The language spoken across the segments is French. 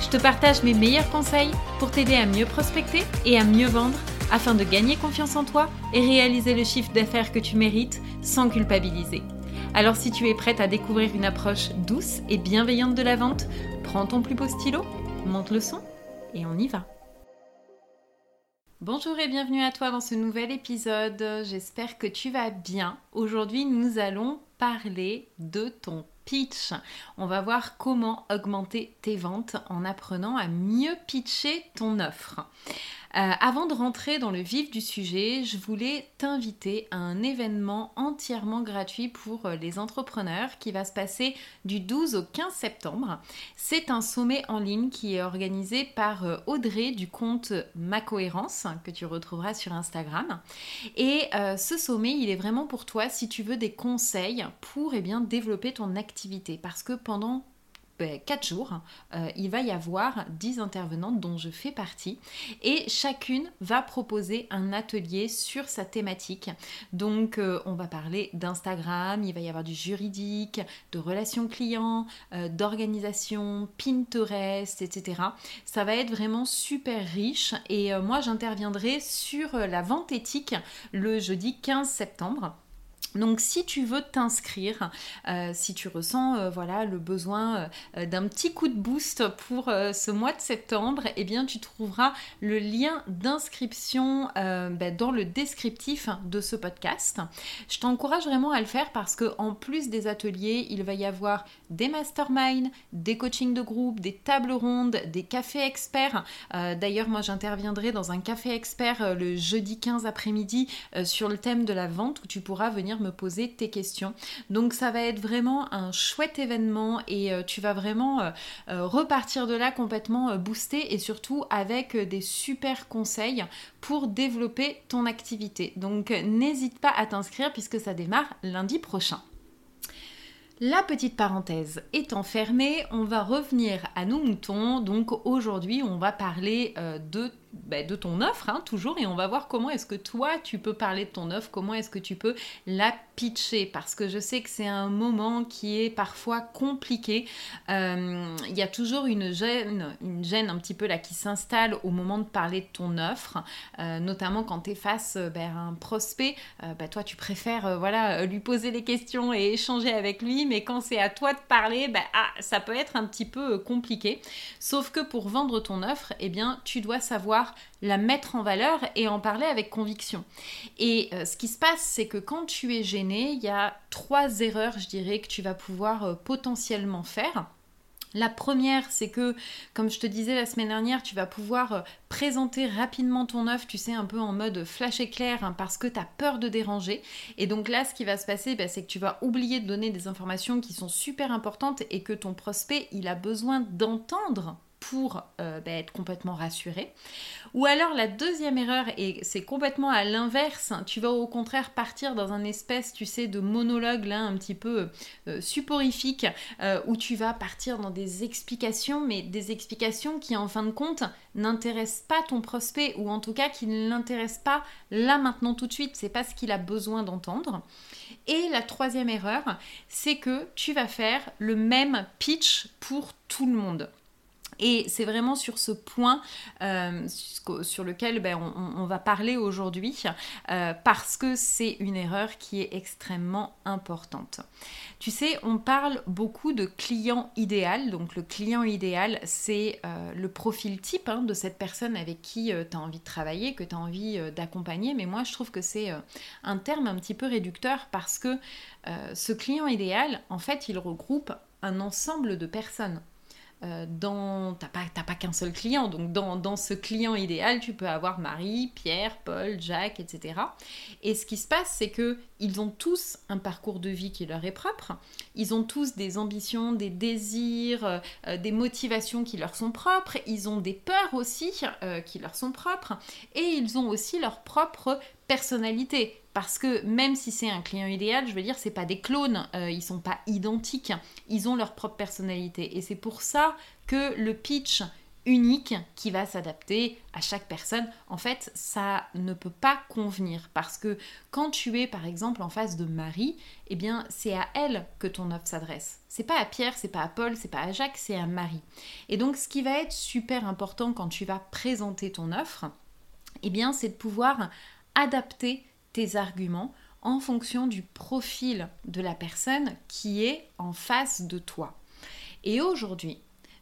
Je te partage mes meilleurs conseils pour t'aider à mieux prospecter et à mieux vendre afin de gagner confiance en toi et réaliser le chiffre d'affaires que tu mérites sans culpabiliser. Alors si tu es prête à découvrir une approche douce et bienveillante de la vente, prends ton plus beau stylo, monte le son et on y va. Bonjour et bienvenue à toi dans ce nouvel épisode. J'espère que tu vas bien. Aujourd'hui, nous allons parler de ton pitch. On va voir comment augmenter tes ventes en apprenant à mieux pitcher ton offre. Euh, avant de rentrer dans le vif du sujet, je voulais t'inviter à un événement entièrement gratuit pour euh, les entrepreneurs qui va se passer du 12 au 15 septembre. C'est un sommet en ligne qui est organisé par euh, Audrey du compte Ma Cohérence que tu retrouveras sur Instagram. Et ce sommet, il est vraiment pour toi si tu veux des conseils pour eh bien, développer ton activité. Parce que pendant 4 jours, euh, il va y avoir 10 intervenantes dont je fais partie et chacune va proposer un atelier sur sa thématique. Donc euh, on va parler d'Instagram, il va y avoir du juridique, de relations clients, euh, d'organisation, Pinterest, etc. Ça va être vraiment super riche et moi j'interviendrai sur la vente éthique le jeudi 15 septembre. Donc si tu veux t'inscrire, euh, si tu ressens euh, voilà le besoin euh, d'un petit coup de boost pour ce mois de septembre, eh bien tu trouveras le lien d'inscription ben, dans le descriptif de ce podcast. Je t'encourage vraiment à le faire parce que en plus des ateliers, il va y avoir des masterminds, des coachings de groupe, des tables rondes, des cafés experts. D'ailleurs, moi j'interviendrai dans un café expert le jeudi 15 après-midi sur le thème de la vente où tu pourras venir me poser tes questions. Donc ça va être vraiment un chouette événement et euh, tu vas vraiment euh, euh, repartir de là complètement boosté et surtout avec des super conseils pour développer ton activité. Donc n'hésite pas à t'inscrire puisque ça démarre lundi prochain. La petite parenthèse étant fermée, on va revenir à nos moutons. Donc aujourd'hui, on va parler de bah, de ton offre, hein, toujours, et on va voir comment est-ce que toi, tu peux parler de ton offre, comment est-ce que tu peux la pitcher, parce que je sais que c'est un moment qui est parfois compliqué. Euh, il y a toujours une gêne, une gêne un petit peu là qui s'installe au moment de parler de ton offre, euh, notamment quand tu es face à euh, un prospect, bah, toi, tu préfères voilà, lui poser les questions et échanger avec lui, mais quand c'est à toi de parler, bah, ah, ça peut être un petit peu compliqué. Sauf que pour vendre ton offre, eh bien, tu dois savoir la mettre en valeur et en parler avec conviction. Et euh, ce qui se passe, c'est que quand tu es gêné, il y a trois erreurs, je dirais, que tu vas pouvoir euh, potentiellement faire. La première, c'est que, comme je te disais la semaine dernière, tu vas pouvoir euh, présenter rapidement ton offre, tu sais, un peu en mode flash éclair, hein, parce que tu as peur de déranger. Et donc là, ce qui va se passer, bah, c'est que tu vas oublier de donner des informations qui sont super importantes et que ton prospect, il a besoin d'entendre pour euh, bah, être complètement rassuré. Ou alors la deuxième erreur, et c'est complètement à l'inverse, tu vas au contraire partir dans un espèce, tu sais, de monologue là un petit peu euh, suporifique, euh, où tu vas partir dans des explications, mais des explications qui en fin de compte n'intéressent pas ton prospect, ou en tout cas qui ne l'intéressent pas là maintenant tout de suite, c'est pas ce qu'il a besoin d'entendre. Et la troisième erreur, c'est que tu vas faire le même pitch pour tout le monde. Et c'est vraiment sur ce point euh, sur lequel ben, on, va parler aujourd'hui euh, parce que c'est une erreur qui est extrêmement importante. Tu sais, on parle beaucoup de client idéal. Donc le client idéal, c'est euh, le profil type hein, de cette personne avec qui tu as envie de travailler, que tu as envie d'accompagner. Mais moi, je trouve que c'est un terme un petit peu réducteur parce que ce client idéal, en fait, il regroupe un ensemble de personnes. Euh, dans... T'as pas, pas qu'un seul client, donc dans, dans, ce client idéal, tu peux avoir Marie, Pierre, Paul, Jacques, etc. Et ce qui se passe, c'est que ils ont tous un parcours de vie qui leur est propre. Ils ont tous des ambitions, des désirs, euh, des motivations qui leur sont propres. Ils ont des peurs aussi euh, qui leur sont propres. Et ils ont aussi leur propre personnalité. Parce que même si c'est un client idéal, je veux dire, c'est pas des clones, euh, ils sont pas identiques, ils ont leur propre personnalité. Et c'est pour ça que le pitch unique qui va s'adapter à chaque personne, en fait, ça ne peut pas convenir parce que quand tu es par exemple en face de Marie, eh bien, c'est à elle que ton offre s'adresse. C'est pas à Pierre, c'est pas à Paul, c'est pas à Jacques, c'est à Marie. Et donc ce qui va être super important quand tu vas présenter ton offre, eh bien, c'est de pouvoir adapter tes arguments en fonction du profil de la personne qui est en face de toi. Et aujourd'hui,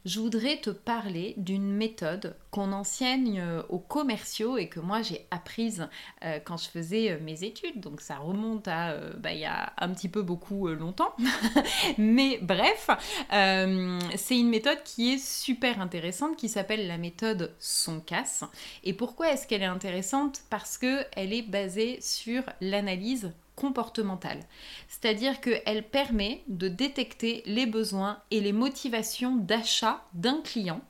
je voudrais te parler d'une méthode qu'on enseigne euh, aux commerciaux et que moi j'ai apprise euh, quand je faisais euh, mes études. Donc ça remonte à bah, il y a un petit peu beaucoup longtemps. Mais bref, c'est une méthode qui est super intéressante qui s'appelle la méthode son casse. Et pourquoi est-ce qu'elle est intéressante? Parce qu'elle est basée sur l'analyse comportementale. C'est-à-dire qu'elle permet de détecter les besoins et les motivations d'achat d'un client.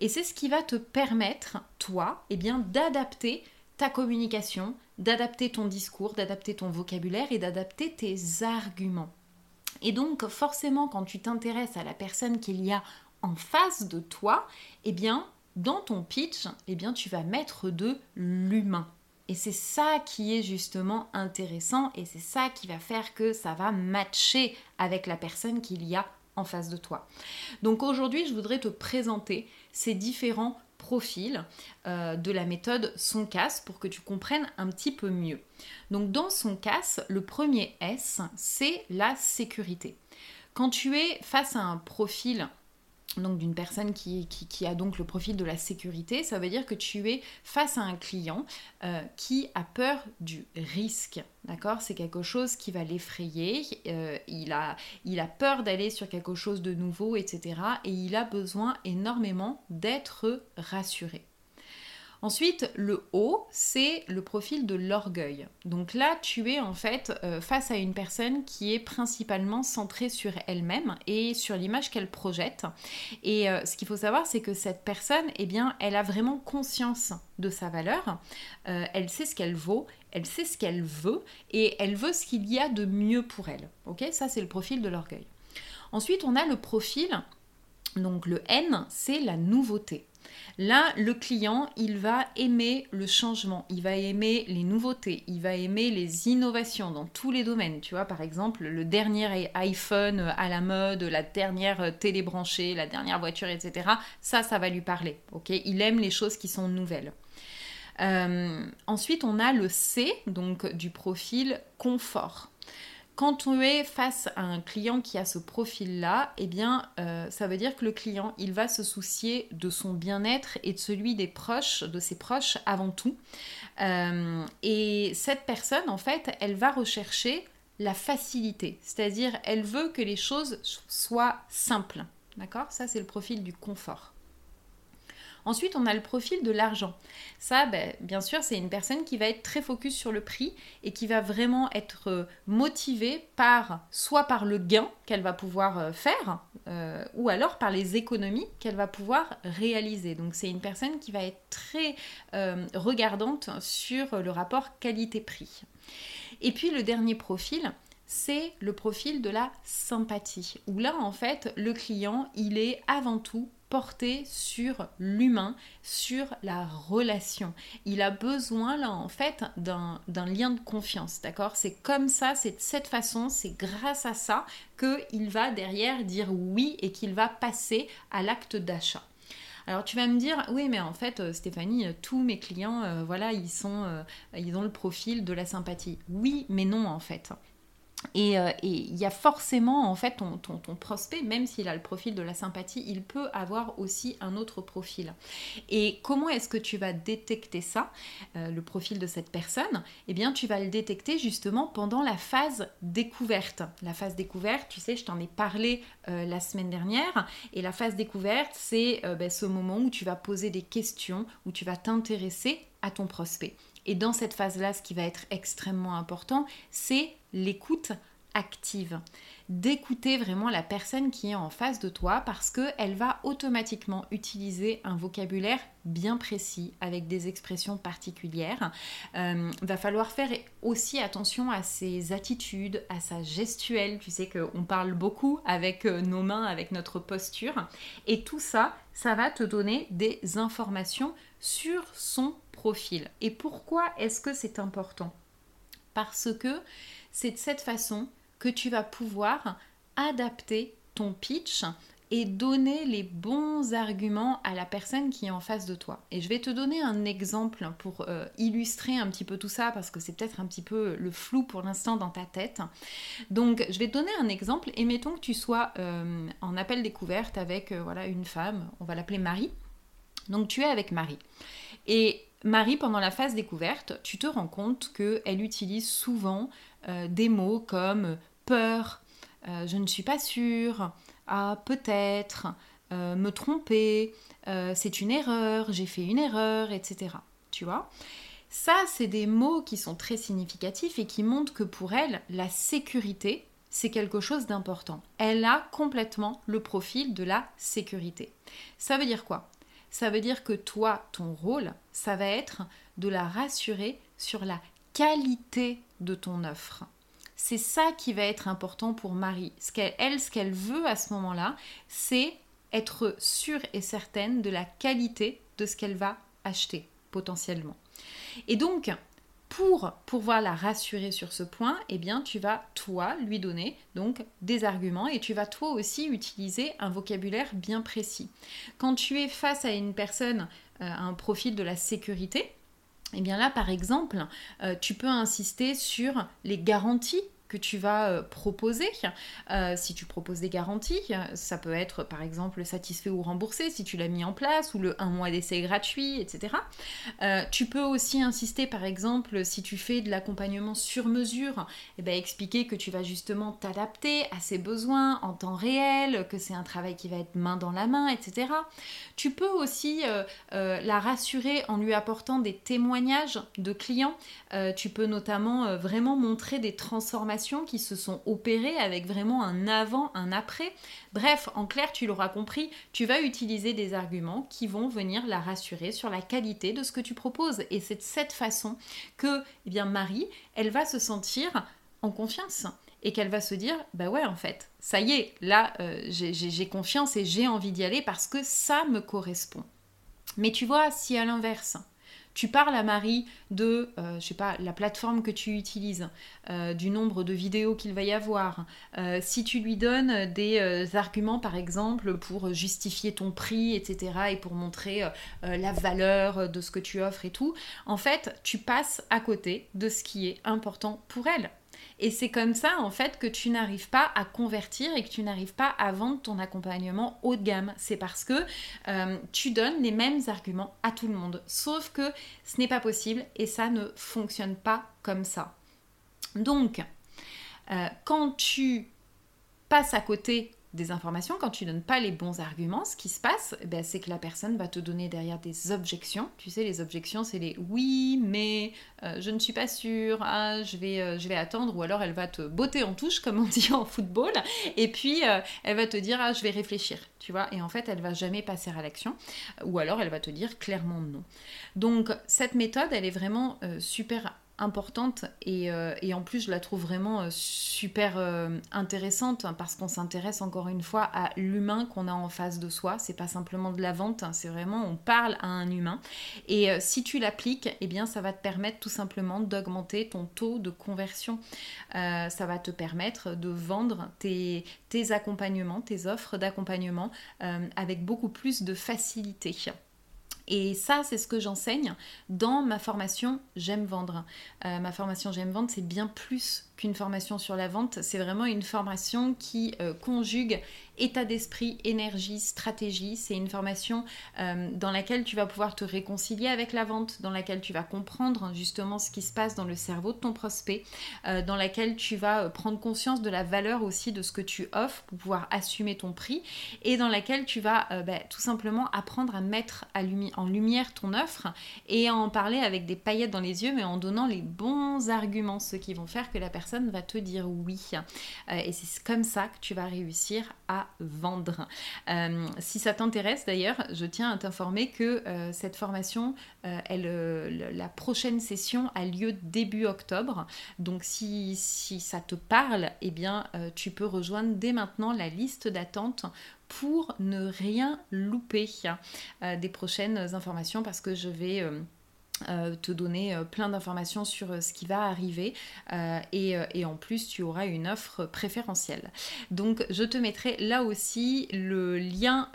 Et c'est ce qui va te permettre, toi, eh d'adapter ta communication, d'adapter ton discours, d'adapter ton vocabulaire et d'adapter tes arguments. Et donc, forcément, quand tu t'intéresses à la personne qu'il y a en face de toi, eh bien, dans ton pitch, eh bien, tu vas mettre de l'humain. Et c'est ça qui est justement intéressant et c'est ça qui va faire que ça va matcher avec la personne qu'il y a en face de toi. Donc aujourd'hui, je voudrais te présenter ces différents profils euh, de la méthode son casse pour que tu comprennes un petit peu mieux. Donc dans son casse, le premier S, c'est la sécurité. Quand tu es face à un profil donc d'une personne qui, a donc le profil de la sécurité, ça veut dire que tu es face à un client euh, qui a peur du risque. D'accord? C'est quelque chose qui va l'effrayer, euh, il, a, il a peur d'aller sur quelque chose de nouveau, etc. Et il a besoin énormément d'être rassuré. Ensuite, le haut, c'est le profil de l'orgueil. Donc là, tu es en fait euh, face à une personne qui est principalement centrée sur elle-même et sur l'image qu'elle projette. Et euh, ce qu'il faut savoir, c'est que cette personne, eh bien, elle a vraiment conscience de sa valeur. Euh, elle sait ce qu'elle vaut, elle sait ce qu'elle veut et elle veut ce qu'il y a de mieux pour elle. Ok, ça c'est le profil de l'orgueil. Ensuite, on a le profil. Donc le N, c'est la nouveauté. Là, le client, il va aimer le changement, il va aimer les nouveautés, il va aimer les innovations dans tous les domaines. Tu vois, par exemple, le dernier iPhone à la mode, la dernière télé branchée, la dernière voiture, etc. Ça, ça va lui parler. Ok, il aime les choses qui sont nouvelles. Euh, ensuite, on a le C, donc du profil confort. Quand tu es face à un client qui a ce profil-là, eh bien, euh, ça veut dire que le client, il va se soucier de son bien-être et de celui des proches, de ses proches avant tout. Euh, et cette personne, en fait, elle va rechercher la facilité, c'est-à-dire elle veut que les choses soient simples. D'accord? Ça, c'est le profil du confort. Ensuite, on a le profil de l'argent. Ça, ben, bien sûr, c'est une personne qui va être très focus sur le prix et qui va vraiment être euh, motivée par soit par le gain qu'elle va pouvoir euh, faire, euh, ou alors par les économies qu'elle va pouvoir réaliser. Donc c'est une personne qui va être très regardante sur le rapport qualité-prix. Et puis le dernier profil, c'est le profil de la sympathie, où là en fait le client il est avant tout porté sur l'humain, sur la relation. Il a besoin là en fait d'un lien de confiance, d'accord? C'est comme ça, c'est de cette façon, c'est grâce à ça qu'il va derrière dire oui et qu'il va passer à l'acte d'achat. Alors tu vas me dire, oui, mais en fait, euh, Stéphanie, tous mes clients, euh, voilà, ils sont, euh, ils ont le profil de la sympathie. Oui, mais non, en fait. Euh, et il y a forcément, en fait, ton, prospect, même s'il a le profil de la sympathie, il peut avoir aussi un autre profil. Et comment est-ce que tu vas détecter ça, euh, le profil de cette personne? Eh bien, tu vas le détecter justement pendant la phase découverte. La phase découverte, tu sais, je t'en ai parlé euh, la semaine dernière. Et la phase découverte, c'est ben, ce moment où tu vas poser des questions, où tu vas t'intéresser à ton prospect. Et dans cette phase-là, ce qui va être extrêmement important, c'est l'écoute active. D'écouter vraiment la personne qui est en face de toi parce qu'elle va automatiquement utiliser un vocabulaire bien précis avec des expressions particulières. Euh, va falloir faire aussi attention à ses attitudes, à sa gestuelle. Tu sais qu'on parle beaucoup avec euh, nos mains, avec notre posture. Et tout ça, ça va te donner des informations sur son profil. Et pourquoi est-ce que c'est important? Parce que c'est de cette façon que tu vas pouvoir adapter ton pitch et donner les bons arguments à la personne qui est en face de toi. Et je vais te donner un exemple pour euh, illustrer un petit peu tout ça parce que c'est peut-être un petit peu le flou pour l'instant dans ta tête. Donc je vais te donner un exemple et mettons que tu sois euh, en appel découverte avec euh, voilà une femme, on va l'appeler Marie. Donc tu es avec Marie. Et Marie, pendant la phase découverte, tu te rends compte qu'elle utilise souvent des mots comme peur, je ne suis pas sûre, ah peut-être, euh, me tromper, c'est une erreur, j'ai fait une erreur, etc. Tu vois? Ça, c'est des mots qui sont très significatifs et qui montrent que pour elle, la sécurité, c'est quelque chose d'important. Elle a complètement le profil de la sécurité. Ça veut dire quoi? Ça veut dire que toi, ton rôle, ça va être de la rassurer sur la qualité de ton offre. C'est ça qui va être important pour Marie. Ce qu'elle, elle, ce qu'elle veut à ce moment-là, c'est être sûre et certaine de la qualité de ce qu'elle va acheter potentiellement. Et donc, pour pouvoir la rassurer sur ce point, eh bien, tu vas toi lui donner donc des arguments et tu vas toi aussi utiliser un vocabulaire bien précis. Quand tu es face à une personne, euh, un profil de la sécurité, eh bien là, par exemple, euh, tu peux insister sur les garanties tu vas euh, proposer. Euh, si tu proposes des garanties, ça peut être par exemple satisfait ou remboursé si tu l'as mis en place, ou le un mois d'essai gratuit, etc. Euh, tu peux aussi insister par exemple si tu fais de l'accompagnement sur mesure, eh ben, expliquer que tu vas justement t'adapter à ses besoins en temps réel, que c'est un travail qui va être main dans la main, etc. Tu peux aussi la rassurer en lui apportant des témoignages de clients. tu peux notamment vraiment montrer des transformations qui se sont opérées avec vraiment un avant, un après. Bref, en clair, tu l'auras compris, tu vas utiliser des arguments qui vont venir la rassurer sur la qualité de ce que tu proposes. Et c'est de cette façon que, eh bien, Marie, elle va se sentir en confiance et qu'elle va se dire bah ouais en fait ça y est là euh, j'ai confiance et j'ai envie d'y aller parce que ça me correspond mais tu vois si à l'inverse tu parles à Marie de, euh, je sais pas, la plateforme que tu utilises, euh, du nombre de vidéos qu'il va y avoir. Euh, si tu lui donnes des arguments, par exemple, pour justifier ton prix, etc., et pour montrer la valeur de ce que tu offres et tout, en fait, tu passes à côté de ce qui est important pour elle. Et c'est comme ça, en fait, que tu n'arrives pas à convertir et que tu n'arrives pas à vendre ton accompagnement haut de gamme. C'est parce que euh, tu donnes les mêmes arguments à tout le monde. Sauf que ce n'est pas possible et ça ne fonctionne pas comme ça. Donc, euh, quand tu passes à côté des informations, quand tu donnes pas les bons arguments, ce qui se passe, eh ben, c'est que la personne va te donner derrière des objections. Tu sais, les objections, c'est les oui, mais euh, je ne suis pas sûre, ah, je, vais, euh, attendre, ou alors elle va te botter en touche, comme on dit en football, et puis euh, elle va te dire, ah, je vais réfléchir, tu vois, et en fait, elle va jamais passer à l'action, ou alors elle va te dire clairement non. Donc, cette méthode, elle est vraiment super importante euh, et, en plus je la trouve vraiment euh, super euh, intéressante parce qu'on s'intéresse encore une fois à l'humain qu'on a en face de soi. C'est pas simplement de la vente hein, c'est vraiment on parle à un humain. Et si tu l'appliques eh bien ça va te permettre tout simplement d'augmenter ton taux de conversion. Ça va te permettre de vendre tes, tes accompagnements tes offres d'accompagnement avec beaucoup plus de facilité Et ça, c'est ce que j'enseigne dans ma formation J'aime vendre. Euh, ma formation J'aime vendre, c'est bien plus qu'une formation sur la vente. C'est vraiment une formation qui euh, conjugue état d'esprit, énergie, stratégie. C'est une formation euh, dans laquelle tu vas pouvoir te réconcilier avec la vente, dans laquelle tu vas comprendre justement ce qui se passe dans le cerveau de ton prospect, dans laquelle tu vas prendre conscience de la valeur aussi de ce que tu offres pour pouvoir assumer ton prix et dans laquelle tu vas bah, tout simplement apprendre à mettre à en lumière ton offre et en parler avec des paillettes dans les yeux, mais en donnant les bons arguments, ceux qui vont faire que la personne va te dire oui. Euh, et c'est comme ça que tu vas réussir à vendre. Euh, si ça t'intéresse d'ailleurs, je tiens à t'informer que euh, cette formation, elle, la prochaine session a lieu début octobre. Donc si, ça te parle, eh bien tu peux rejoindre dès maintenant la liste d'attente pour ne rien louper des prochaines informations parce que je vais... euh, te donner plein d'informations sur ce qui va arriver et, en plus tu auras une offre préférentielle. Donc je te mettrai là aussi le lien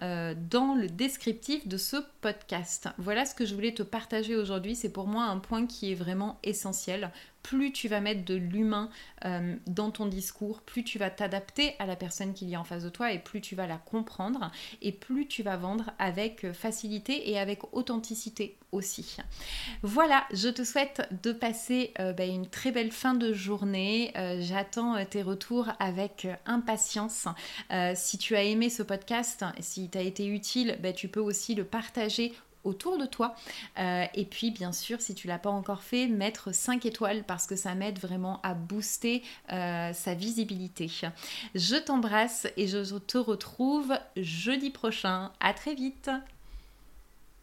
dans le descriptif de ce podcast. Voilà ce que je voulais te partager aujourd'hui. C'est pour moi un point qui est vraiment essentiel plus tu vas mettre de l'humain euh, dans ton discours, plus tu vas t'adapter à la personne qu'il y a en face de toi et plus tu vas la comprendre et plus tu vas vendre avec facilité et avec authenticité aussi. Voilà, je te souhaite de passer euh, bah, une très belle fin de journée. Euh, j'attends tes retours avec impatience. si tu as aimé ce podcast, si tu as été utile, bah, tu peux aussi le partager autour de toi. Euh, et puis, bien sûr, si tu l'as pas encore fait, mettre 5 étoiles parce que ça m'aide vraiment à booster euh, sa visibilité. Je t'embrasse et je te retrouve jeudi prochain. À très vite.